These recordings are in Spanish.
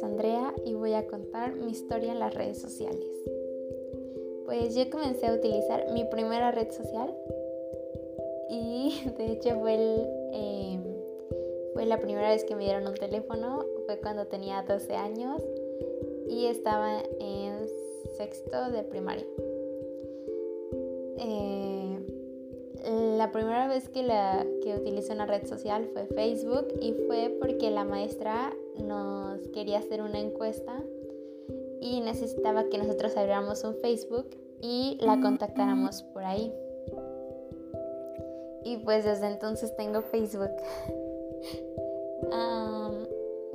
Andrea y voy a contar mi historia en las redes sociales. Pues yo comencé a utilizar mi primera red social y de hecho fue, em, fue la primera vez que me dieron un teléfono, fue cuando tenía 12 años y estaba en sexto de primaria. Eh, la primera vez que, la, que utilicé una red social fue Facebook y fue porque la maestra nos quería hacer una encuesta y necesitaba que nosotros abriéramos un Facebook y la contactáramos por ahí. Y pues desde entonces tengo Facebook.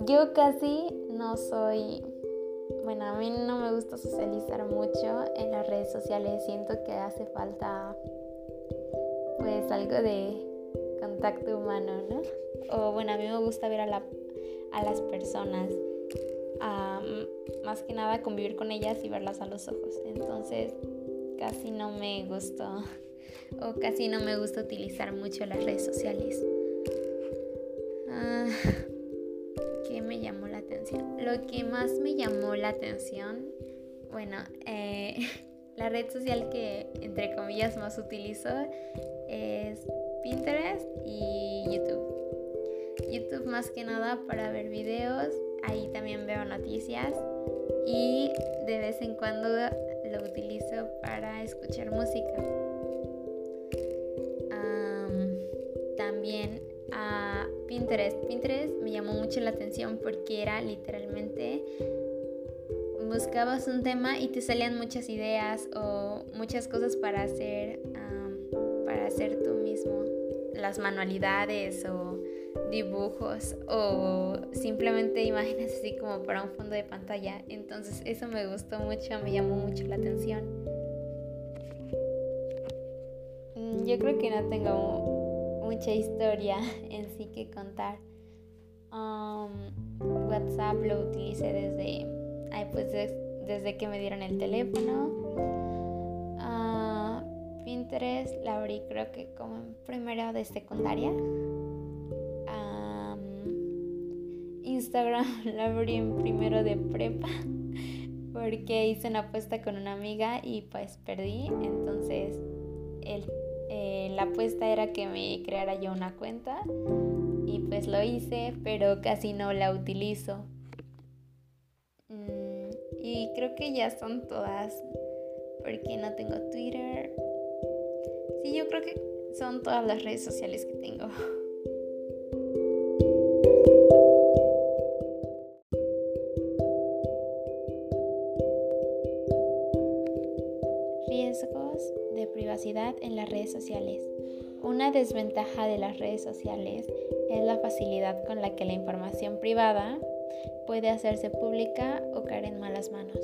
yo casi no soy bueno, a mí no me gusta socializar mucho en las redes sociales. Siento que hace falta pues algo de contacto humano, ¿no? O bueno, a mí me gusta ver a, la, a las personas. más que nada convivir con ellas y verlas a los ojos. Entonces casi no me gusta o casi no me gusta utilizar mucho las redes sociales. Ah, ¿Qué me llamó la atención? Lo que más me llamó la atención, bueno, eh, la red social que entre comillas más utilizo es Pinterest y YouTube. YouTube más que nada para ver videos, ahí también veo noticias y de vez en cuando lo utilizo para escuchar música. también a Pinterest. Pinterest me llamó mucho la atención porque era literalmente buscabas un tema y te salían muchas ideas o muchas cosas para hacer para hacer tú mismo las manualidades o dibujos o simplemente imágenes así como para un fondo de pantalla entonces eso me gustó mucho me llamó mucho la atención mm, yo creo que no tengo mucha historia en sí que contar. Um, WhatsApp lo utilicé desde, pues desde que me dieron el teléfono. Uh, Pinterest la abrí creo que como en primero de secundaria. Instagram la abrí en primero de prepa porque hice una apuesta con una amiga y pues perdí. Entonces el eh, la apuesta era que me creara yo una cuenta y pues lo hice, pero casi no la utilizo. Mm, y creo que ya son todas, porque no tengo Twitter. Sí, yo creo que son todas las redes sociales que tengo. en las redes sociales. Una desventaja de las redes sociales es la facilidad con la que la información privada puede hacerse pública o caer en malas manos.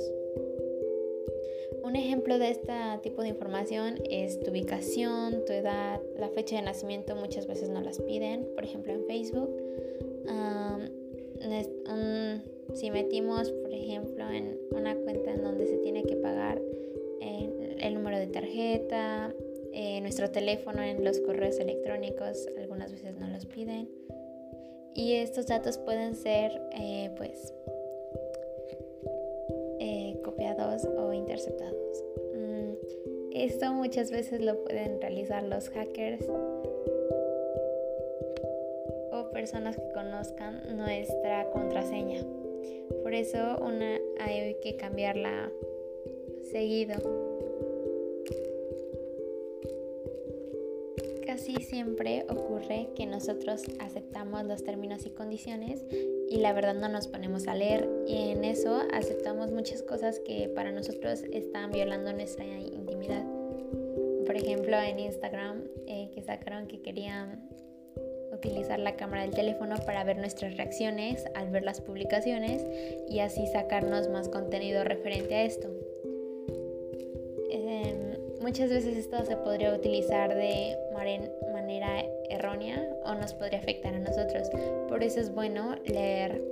Un ejemplo de este tipo de información es tu ubicación, tu edad, la fecha de nacimiento, muchas veces no las piden, por ejemplo en Facebook. si metimos, por ejemplo, en una cuenta en donde se tiene que pagar tarjeta, eh, nuestro teléfono en los correos electrónicos, algunas veces no los piden. Y estos datos pueden ser eh, pues eh, copiados o interceptados. Mm, esto muchas veces lo pueden realizar los hackers o personas que conozcan nuestra contraseña. Por eso hay que cambiarla seguido. Casi siempre ocurre que nosotros aceptamos los términos y condiciones y la verdad no nos ponemos a leer y en eso aceptamos muchas cosas que para nosotros están violando nuestra intimidad. Por ejemplo, en Instagram eh, que sacaron que querían utilizar la cámara del teléfono para ver nuestras reacciones al ver las publicaciones y así sacarnos más contenido referente a esto. Muchas veces esto se podría utilizar de manera errónea o nos podría afectar a nosotros. Por eso es bueno leer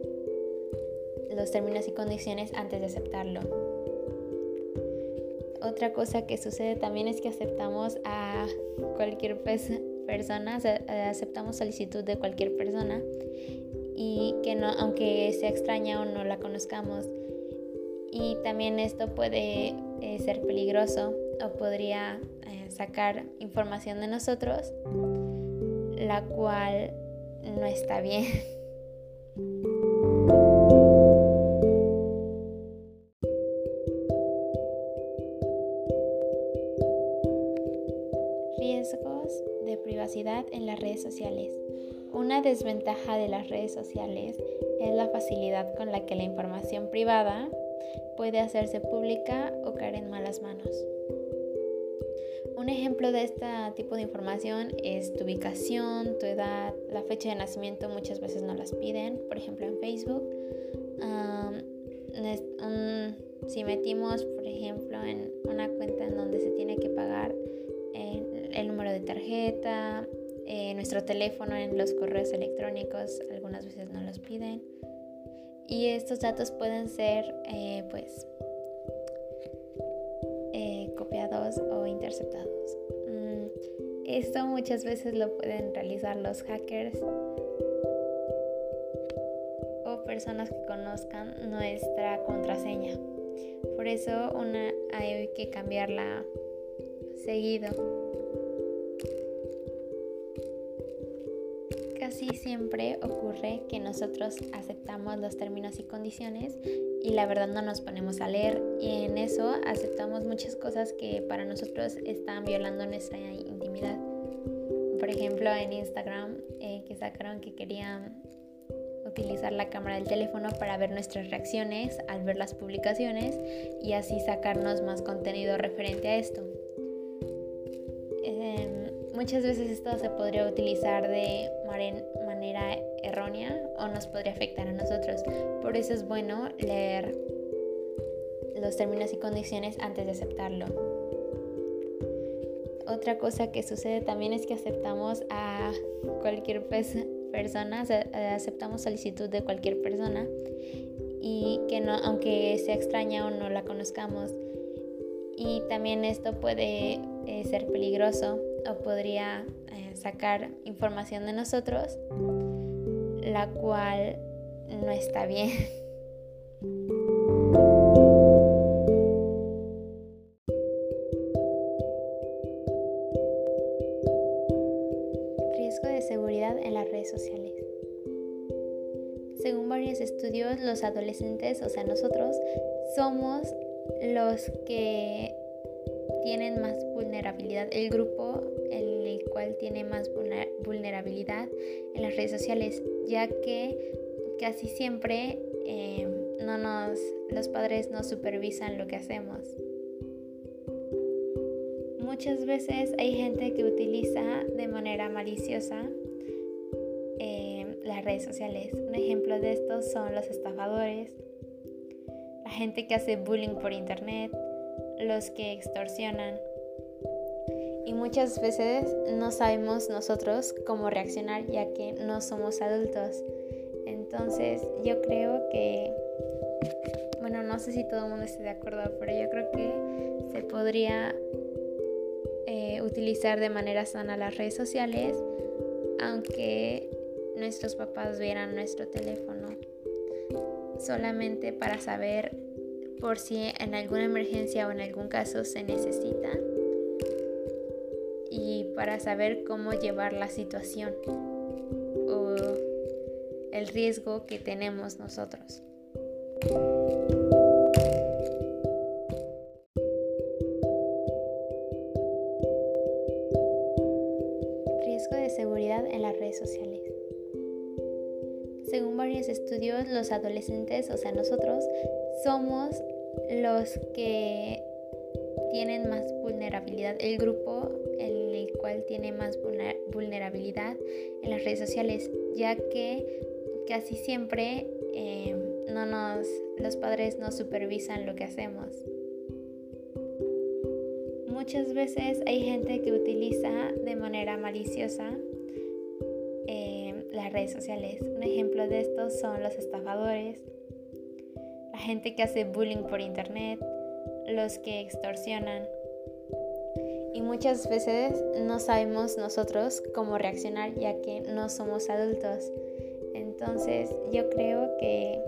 los términos y condiciones antes de aceptarlo. Otra cosa que sucede también es que aceptamos a cualquier persona, aceptamos solicitud de cualquier persona y que no, aunque sea extraña o no la conozcamos. Y también esto puede eh, ser peligroso o podría eh, sacar información de nosotros, la cual no está bien. Riesgos de privacidad en las redes sociales. Una desventaja de las redes sociales es la facilidad con la que la información privada puede hacerse pública o caer en malas manos. Un ejemplo de este tipo de información es tu ubicación, tu edad, la fecha de nacimiento, muchas veces no las piden, por ejemplo en Facebook. si metimos, por ejemplo, en una cuenta en donde se tiene que pagar el número de tarjeta, eh, nuestro teléfono, en los correos electrónicos, algunas veces no los piden. Y estos datos pueden ser eh, pues o interceptados. Mm, esto muchas veces lo pueden realizar los hackers o personas que conozcan nuestra contraseña. Por eso hay que cambiarla seguido. casi siempre ocurre que nosotros aceptamos los términos y condiciones y la verdad no nos ponemos a leer y en eso aceptamos muchas cosas que para nosotros están violando nuestra intimidad. Por ejemplo, en Instagram eh, que sacaron que querían utilizar la cámara del teléfono para ver nuestras reacciones al ver las publicaciones y así sacarnos más contenido referente a esto. Muchas veces esto se podría utilizar de manera errónea o nos podría afectar a nosotros. Por eso es bueno leer los términos y condiciones antes de aceptarlo. Otra cosa que sucede también es que aceptamos a cualquier persona, aceptamos solicitud de cualquier persona y que no, aunque sea extraña o no la conozcamos. Y también esto puede eh, ser peligroso o podría eh, sacar información de nosotros, la cual no está bien. Riesgo de seguridad en las redes sociales. Según varios estudios, los adolescentes, o sea nosotros, somos los que tienen más vulnerabilidad, el grupo el tiene más vulnerabilidad en las redes sociales, ya que casi siempre eh, no nos, los padres no supervisan lo que hacemos. Muchas veces hay gente que utiliza de manera maliciosa eh, las redes sociales. Un ejemplo de esto son los estafadores, la gente que hace bullying por internet, los que extorsionan. Y muchas veces no sabemos nosotros cómo reaccionar ya que no somos adultos. Entonces yo creo que, bueno, no sé si todo el mundo esté de acuerdo, pero yo creo que se podría eh, utilizar de manera sana las redes sociales, aunque nuestros papás vieran nuestro teléfono, solamente para saber por si en alguna emergencia o en algún caso se necesita para saber cómo llevar la situación o el riesgo que tenemos nosotros. Riesgo de seguridad en las redes sociales. Según varios estudios, los adolescentes, o sea nosotros, somos los que tienen más vulnerabilidad, el grupo en el cual tiene más vulnerabilidad en las redes sociales, ya que casi siempre eh, no nos, los padres no supervisan lo que hacemos. Muchas veces hay gente que utiliza de manera maliciosa eh, las redes sociales. Un ejemplo de esto son los estafadores, la gente que hace bullying por internet, los que extorsionan. Y muchas veces no sabemos nosotros cómo reaccionar ya que no somos adultos. Entonces yo creo que,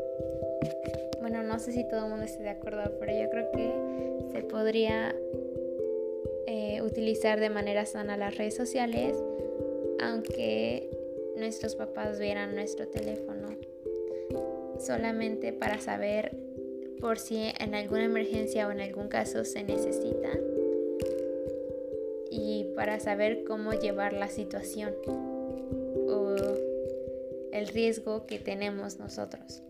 bueno, no sé si todo el mundo esté de acuerdo, pero yo creo que se podría eh, utilizar de manera sana las redes sociales, aunque nuestros papás vieran nuestro teléfono, solamente para saber por si en alguna emergencia o en algún caso se necesita y para saber cómo llevar la situación o el riesgo que tenemos nosotros.